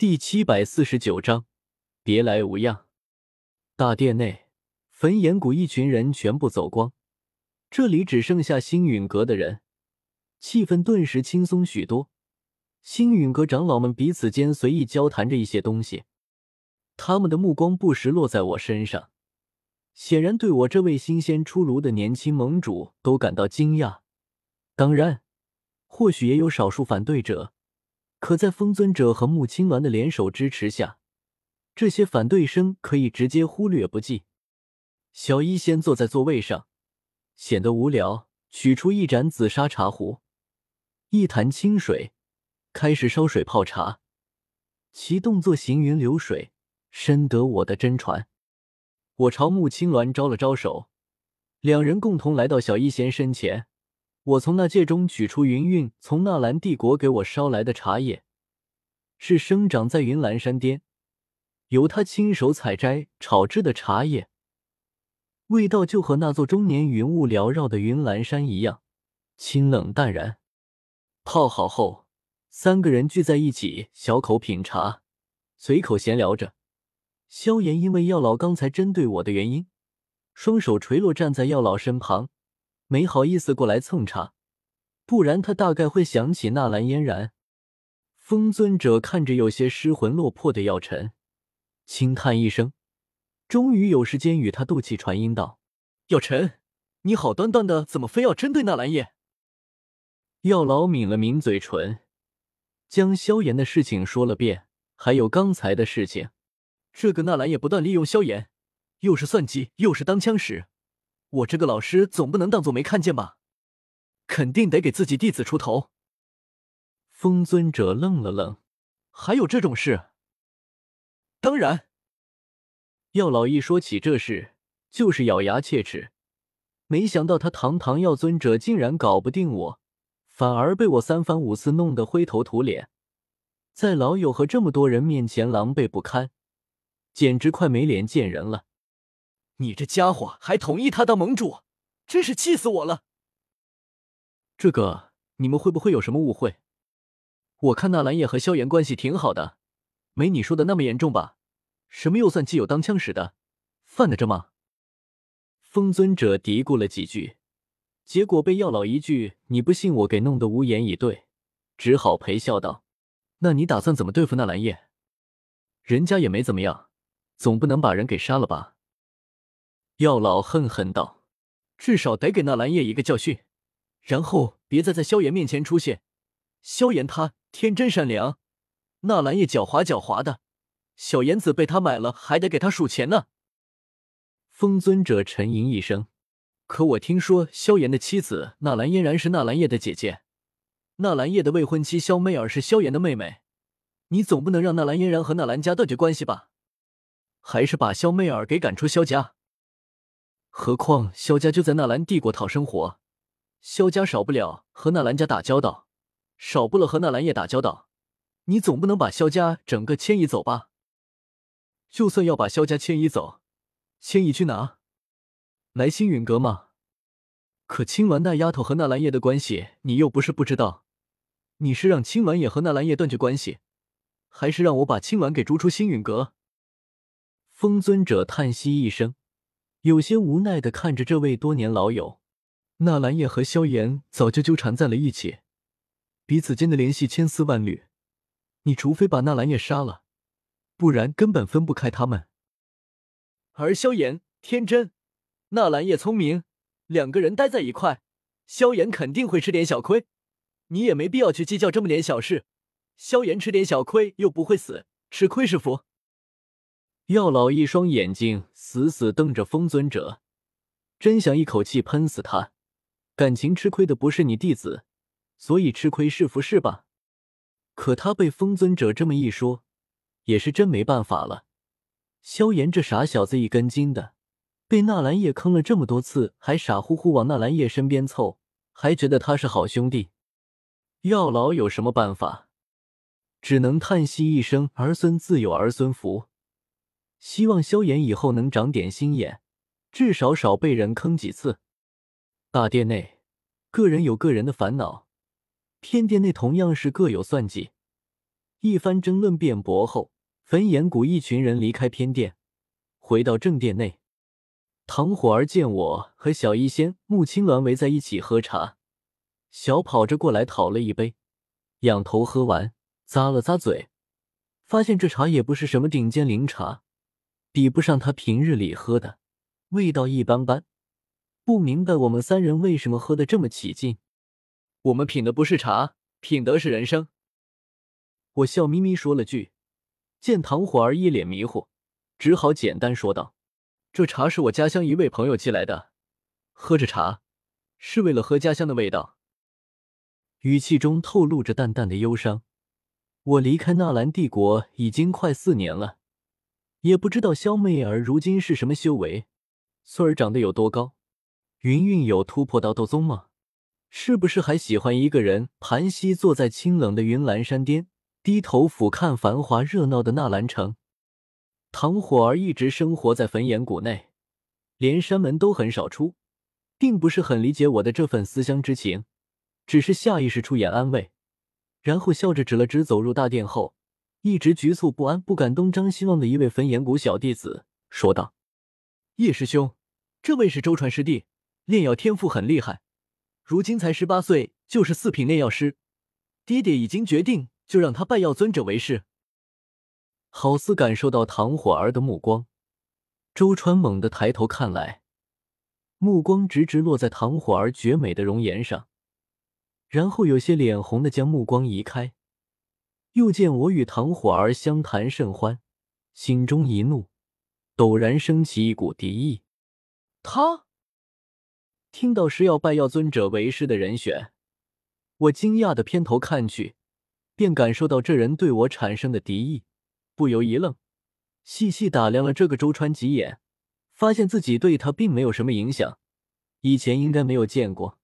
第七百四十九章，别来无恙。大殿内，焚炎谷一群人全部走光，这里只剩下星陨阁的人，气氛顿时轻松许多。星陨阁长老们彼此间随意交谈着一些东西，他们的目光不时落在我身上，显然对我这位新鲜出炉的年轻盟主都感到惊讶。当然，或许也有少数反对者。可在风尊者和穆青鸾的联手支持下，这些反对声可以直接忽略不计。小医仙坐在座位上，显得无聊，取出一盏紫砂茶壶，一潭清水，开始烧水泡茶，其动作行云流水，深得我的真传。我朝穆青鸾招了招手，两人共同来到小医仙身前。我从那戒中取出云韵从纳兰帝国给我捎来的茶叶，是生长在云岚山巅，由他亲手采摘炒制的茶叶，味道就和那座终年云雾缭绕的云岚山一样，清冷淡然。泡好后，三个人聚在一起，小口品茶，随口闲聊着。萧炎因为药老刚才针对我的原因，双手垂落站在药老身旁。没好意思过来蹭茶，不然他大概会想起纳兰嫣然。风尊者看着有些失魂落魄的药尘，轻叹一声，终于有时间与他斗气传音道：“药尘，你好端端的，怎么非要针对纳兰叶？”药老抿了抿嘴唇，将萧炎的事情说了遍，还有刚才的事情。这个纳兰叶不断利用萧炎，又是算计，又是当枪使。我这个老师总不能当做没看见吧？肯定得给自己弟子出头。风尊者愣了愣，还有这种事？当然。药老一说起这事，就是咬牙切齿。没想到他堂堂药尊者竟然搞不定我，反而被我三番五次弄得灰头土脸，在老友和这么多人面前狼狈不堪，简直快没脸见人了。你这家伙还同意他当盟主，真是气死我了！这个你们会不会有什么误会？我看纳兰叶和萧炎关系挺好的，没你说的那么严重吧？什么又算基友当枪使的，犯得着吗？风尊者嘀咕了几句，结果被药老一句“你不信我”给弄得无言以对，只好陪笑道：“那你打算怎么对付纳兰叶？人家也没怎么样，总不能把人给杀了吧？”药老恨恨道：“至少得给纳兰叶一个教训，然后别再在萧炎面前出现。萧炎他天真善良，纳兰叶狡猾狡猾的。小言子被他买了，还得给他数钱呢。”风尊者沉吟一声：“可我听说萧炎的妻子纳兰嫣然是纳兰叶的姐姐，纳兰叶的未婚妻萧媚儿是萧炎的妹妹。你总不能让纳兰嫣然和纳兰家断绝关系吧？还是把萧媚儿给赶出萧家？”何况萧家就在纳兰帝国讨生活，萧家少不了和纳兰家打交道，少不了和纳兰叶打交道。你总不能把萧家整个迁移走吧？就算要把萧家迁移走，迁移去哪？来星陨阁吗？可青鸾那丫头和纳兰叶的关系，你又不是不知道。你是让青鸾也和纳兰叶断绝关系，还是让我把青鸾给逐出星陨阁？风尊者叹息一声。有些无奈的看着这位多年老友，纳兰叶和萧炎早就纠缠在了一起，彼此间的联系千丝万缕。你除非把纳兰叶杀了，不然根本分不开他们。而萧炎天真，纳兰叶聪明，两个人待在一块，萧炎肯定会吃点小亏。你也没必要去计较这么点小事，萧炎吃点小亏又不会死，吃亏是福。药老一双眼睛死死瞪着风尊者，真想一口气喷死他。感情吃亏的不是你弟子，所以吃亏是福是吧？可他被风尊者这么一说，也是真没办法了。萧炎这傻小子一根筋的，被纳兰叶坑了这么多次，还傻乎乎往纳兰叶身边凑，还觉得他是好兄弟。药老有什么办法？只能叹息一声：“儿孙自有儿孙福。”希望萧炎以后能长点心眼，至少少被人坑几次。大殿内，个人有个人的烦恼，偏殿内同样是各有算计。一番争论辩驳后，焚炎谷一群人离开偏殿，回到正殿内。唐火儿见我和小医仙、穆青鸾围在一起喝茶，小跑着过来讨了一杯，仰头喝完，咂了咂嘴，发现这茶也不是什么顶尖灵茶，比不上他平日里喝的，味道一般般。不明白我们三人为什么喝的这么起劲。我们品的不是茶，品的是人生。我笑眯眯说了句，见唐火儿一脸迷糊，只好简单说道：“这茶是我家乡一位朋友寄来的，喝着茶是为了喝家乡的味道。”语气中透露着淡淡的忧伤。我离开纳兰帝国已经快四年了，也不知道萧媚儿如今是什么修为，孙儿长得有多高，云云有突破到斗宗吗？是不是还喜欢一个人盘膝坐在清冷的云岚山巅？低头俯瞰繁华热闹的纳兰城，唐火儿一直生活在焚炎谷内，连山门都很少出，并不是很理解我的这份思乡之情，只是下意识出言安慰，然后笑着指了指走入大殿后一直局促不安、不敢东张西望的一位焚炎谷小弟子，说道：“叶师兄，这位是周传师弟，炼药天赋很厉害，如今才十八岁，就是四品炼药师，爹爹已经决定。”就让他拜药尊者为师。好似感受到唐火儿的目光，周川猛地抬头看来，目光直直落在唐火儿绝美的容颜上，然后有些脸红的将目光移开。又见我与唐火儿相谈甚欢，心中一怒，陡然升起一股敌意。他听到是要拜药尊者为师的人选，我惊讶的偏头看去。便感受到这人对我产生的敌意，不由一愣，细细打量了这个周川几眼，发现自己对他并没有什么影响，以前应该没有见过。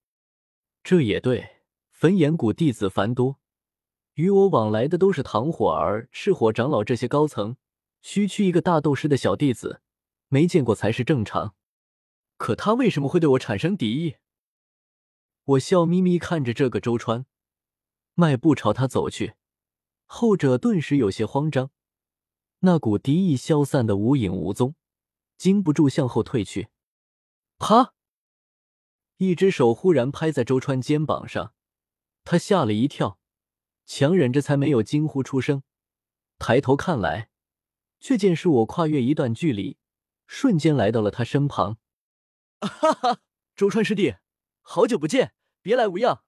这也对，焚炎谷弟子繁多，与我往来的都是唐火儿、赤火长老这些高层，区区一个大斗师的小弟子，没见过才是正常。可他为什么会对我产生敌意？我笑眯眯看着这个周川。迈步朝他走去，后者顿时有些慌张，那股敌意消散的无影无踪，禁不住向后退去。啪！一只手忽然拍在周川肩膀上，他吓了一跳，强忍着才没有惊呼出声。抬头看来，却见是我跨越一段距离，瞬间来到了他身旁。哈哈，周川师弟，好久不见，别来无恙。